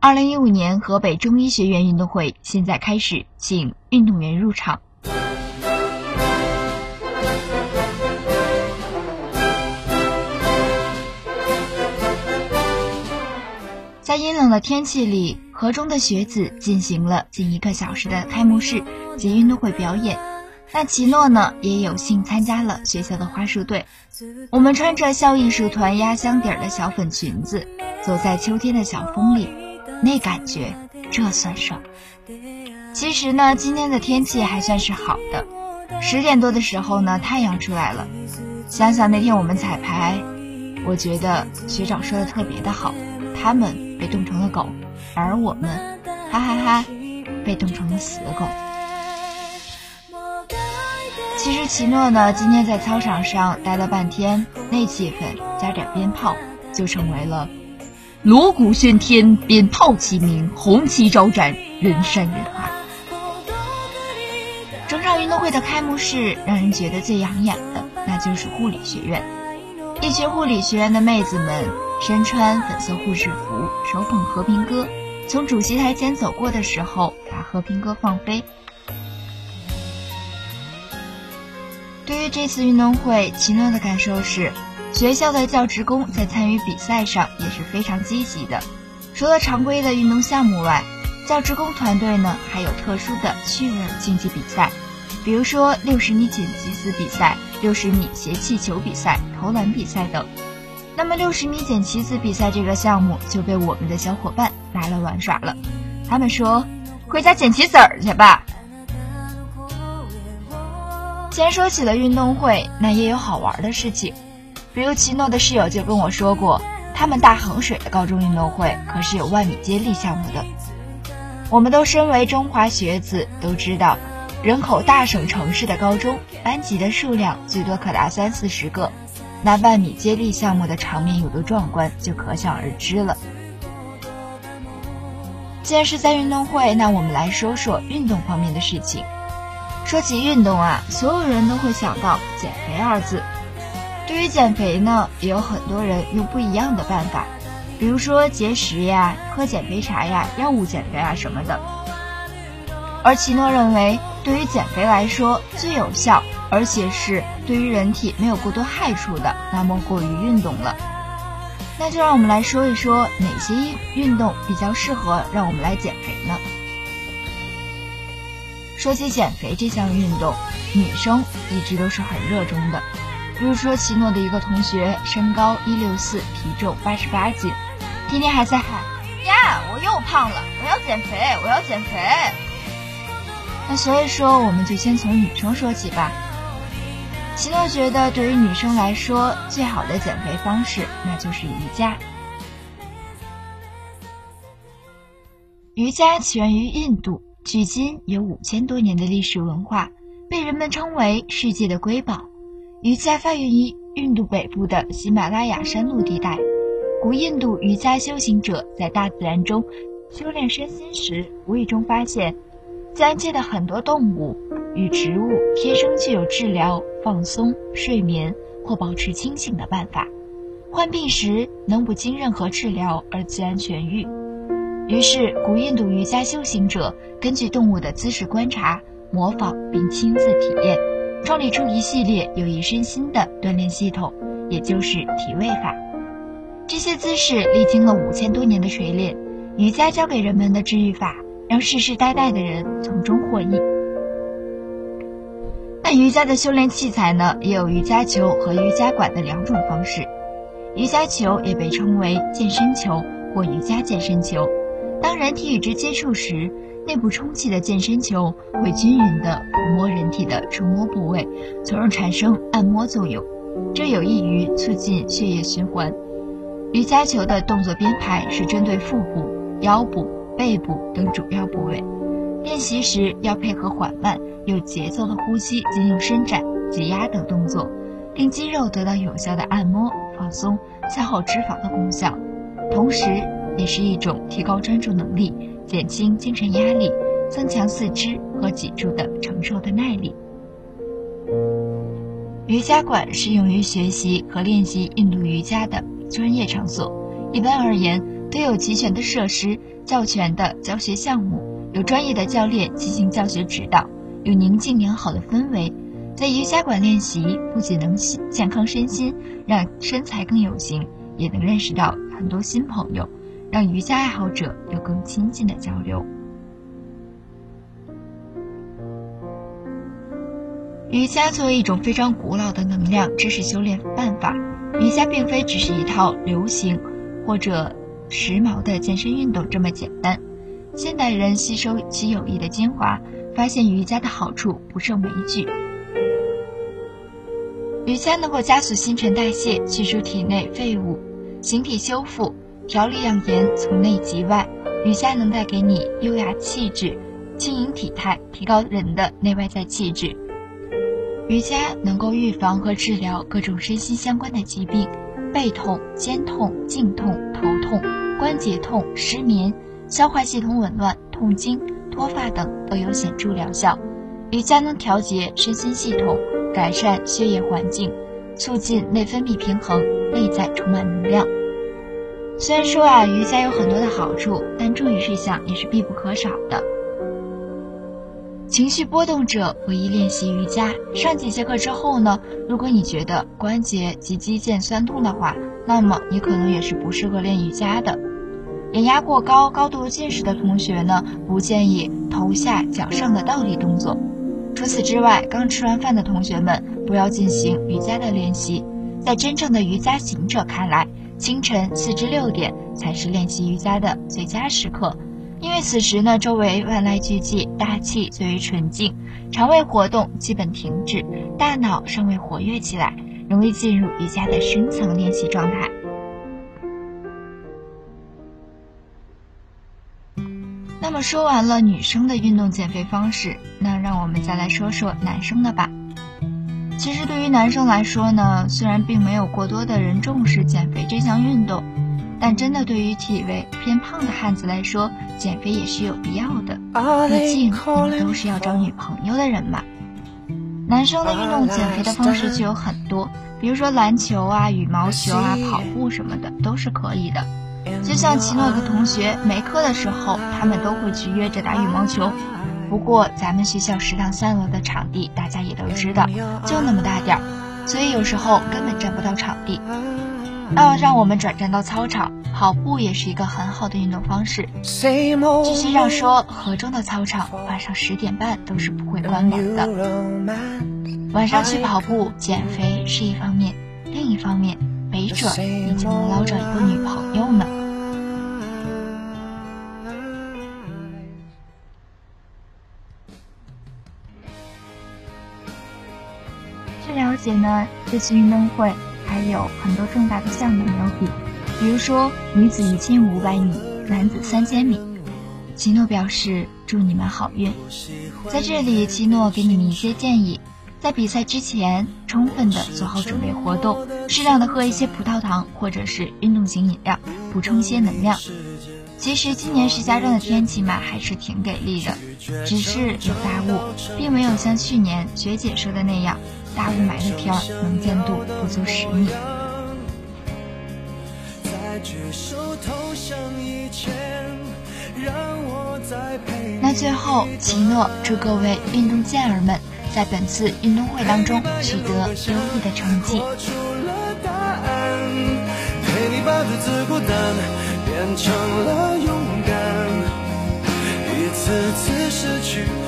二零一五年河北中医学院运动会现在开始，请运动员入场。在阴冷的天气里，河中的学子进行了近一个小时的开幕式及运动会表演。那奇诺呢，也有幸参加了学校的花束队。我们穿着校艺术团压箱底儿的小粉裙子，走在秋天的小风里。那感觉，这算什么。其实呢，今天的天气还算是好的。十点多的时候呢，太阳出来了。想想那天我们彩排，我觉得学长说的特别的好。他们被冻成了狗，而我们，哈哈哈，被冻成了死狗。其实奇诺呢，今天在操场上待了半天，那气氛加点鞭炮，就成为了。锣鼓喧天，鞭炮齐鸣，红旗招展，人山人海。整场运动会的开幕式，让人觉得最养眼的，那就是护理学院。一群护理学院的妹子们，身穿粉色护士服，手捧和平鸽，从主席台前走过的时候，把和平鸽放飞。对于这次运动会，奇诺的感受是。学校的教职工在参与比赛上也是非常积极的。除了常规的运动项目外，教职工团队呢还有特殊的趣味竞技比赛，比如说六十米剪辑丝比赛、六十米斜气球比赛、投篮比赛等。那么六十米剪旗子比赛这个项目就被我们的小伙伴拿来玩耍了。他们说：“回家捡棋子儿去吧。”既然说起了运动会，那也有好玩的事情。比如奇诺的室友就跟我说过，他们大衡水的高中运动会可是有万米接力项目的。我们都身为中华学子，都知道，人口大省城市的高中班级的数量最多可达三四十个，那万米接力项目的场面有多壮观，就可想而知了。既然是在运动会，那我们来说说运动方面的事情。说起运动啊，所有人都会想到减肥二字。对于减肥呢，也有很多人用不一样的办法，比如说节食呀、喝减肥茶呀、药物减肥啊什么的。而奇诺认为，对于减肥来说最有效，而且是对于人体没有过多害处的，那么过于运动了。那就让我们来说一说哪些运动比较适合让我们来减肥呢？说起减肥这项运动，女生一直都是很热衷的。比如说，奇诺的一个同学，身高一六四，体重八十八斤，天天还在喊：“呀，我又胖了，我要减肥，我要减肥。”那所以说，我们就先从女生说起吧。奇诺觉得，对于女生来说，最好的减肥方式那就是瑜伽。瑜伽起源于印度，距今有五千多年的历史文化，被人们称为世界的瑰宝。瑜伽发源于印度北部的喜马拉雅山路地带。古印度瑜伽修行者在大自然中修炼身心时，无意中发现，自然界的很多动物与植物天生具有治疗、放松、睡眠或保持清醒的办法，患病时能不经任何治疗而自然痊愈。于是，古印度瑜伽修行者根据动物的姿势观察、模仿并亲自体验。创立出一系列有益身心的锻炼系统，也就是体位法。这些姿势历经了五千多年的锤炼，瑜伽教给人们的治愈法，让世世代代的人从中获益。那瑜伽的修炼器材呢，也有瑜伽球和瑜伽馆的两种方式。瑜伽球也被称为健身球或瑜伽健身球。当人体与之接触时，内部充气的健身球会均匀地抚摸人体的触摸部位，从而产生按摩作用，这有益于促进血液循环。瑜伽球的动作编排是针对腹部、腰部、背部等主要部位，练习时要配合缓慢、有节奏的呼吸进行伸展、挤压等动作，令肌肉得到有效的按摩、放松、消耗脂肪的功效，同时也是一种提高专注能力。减轻精神压力，增强四肢和脊柱的承受的耐力。瑜伽馆是用于学习和练习印度瑜伽的专业场所。一般而言，都有齐全的设施、较全的教学项目，有专业的教练进行教学指导，有宁静良好的氛围。在瑜伽馆练习，不仅能健康身心，让身材更有型，也能认识到很多新朋友，让瑜伽爱好者有更亲近的交流。瑜伽作为一种非常古老的能量知识修炼办法，瑜伽并非只是一套流行或者时髦的健身运动这么简单。现代人吸收其有益的精华，发现瑜伽的好处不胜枚举。瑜伽能够加速新陈代谢，去除体内废物，形体修复，调理养颜，从内及外。瑜伽能带给你优雅气质、轻盈体态，提高人的内外在气质。瑜伽能够预防和治疗各种身心相关的疾病，背痛、肩痛、颈痛、头痛、关节痛、失眠、消化系统紊乱、痛经、脱发等都有显著疗效。瑜伽能调节身心系统，改善血液环境，促进内分泌平衡，内在充满能量。虽然说啊，瑜伽有很多的好处，但注意事项也是必不可少的。情绪波动者不宜练习瑜伽。上几节课之后呢，如果你觉得关节及肌腱酸痛的话，那么你可能也是不适合练瑜伽的。眼压过高、高度近视的同学呢，不建议头下脚上的倒立动作。除此之外，刚吃完饭的同学们不要进行瑜伽的练习。在真正的瑜伽行者看来，清晨四至六点才是练习瑜伽的最佳时刻。因为此时呢，周围万籁俱寂，大气最为纯净，肠胃活动基本停止，大脑尚未活跃起来，容易进入瑜伽的深层练习状态。那么说完了女生的运动减肥方式，那让我们再来说说男生的吧。其实对于男生来说呢，虽然并没有过多的人重视减肥这项运动。但真的对于体位偏胖的汉子来说，减肥也是有必要的。毕竟我们都是要找女朋友的人嘛。男生的运动减肥的方式就有很多，比如说篮球啊、羽毛球啊、跑步什么的都是可以的。就像奇诺的同学没课的时候，他们都会去约着打羽毛球。不过咱们学校食堂三楼的场地大家也都知道，就那么大点儿，所以有时候根本占不到场地。那让我们转战到操场，跑步也是一个很好的运动方式。据学长说，河中的操场晚上十点半都是不会关门的。晚上去跑步减肥是一方面，另一方面，没准你就能捞着一个女朋友呢。据了解呢，这次运动会。还有很多重大的项目没有比，比如说女子一千五百米、男子三千米。奇诺表示祝你们好运。在这里，奇诺给你们一些建议：在比赛之前，充分的做好准备活动，适量的喝一些葡萄糖或者是运动型饮料，补充一些能量。其实今年石家庄的天气嘛，还是挺给力的，只是有大雾，并没有像去年学姐说的那样。大雾霾的天儿，能见度不足十米。那最后，奇诺祝各位运动健儿们在本次运动会当中取得优异的成绩。一次次失去。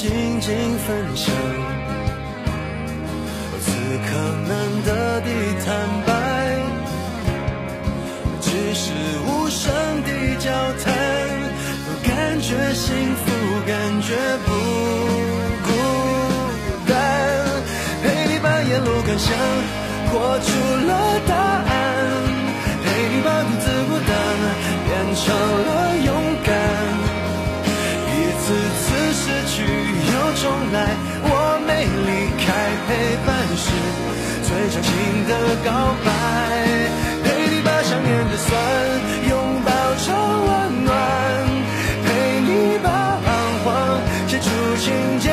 静静分享。此刻难得的坦白只是无声的交谈都感觉幸福感觉不孤单。陪你把沿路感想活出了答案的告白。陪你把想念的酸拥抱成温暖，陪你把彷徨写出情节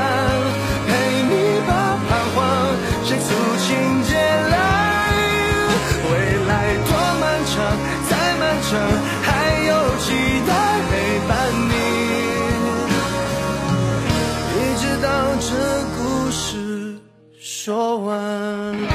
说完。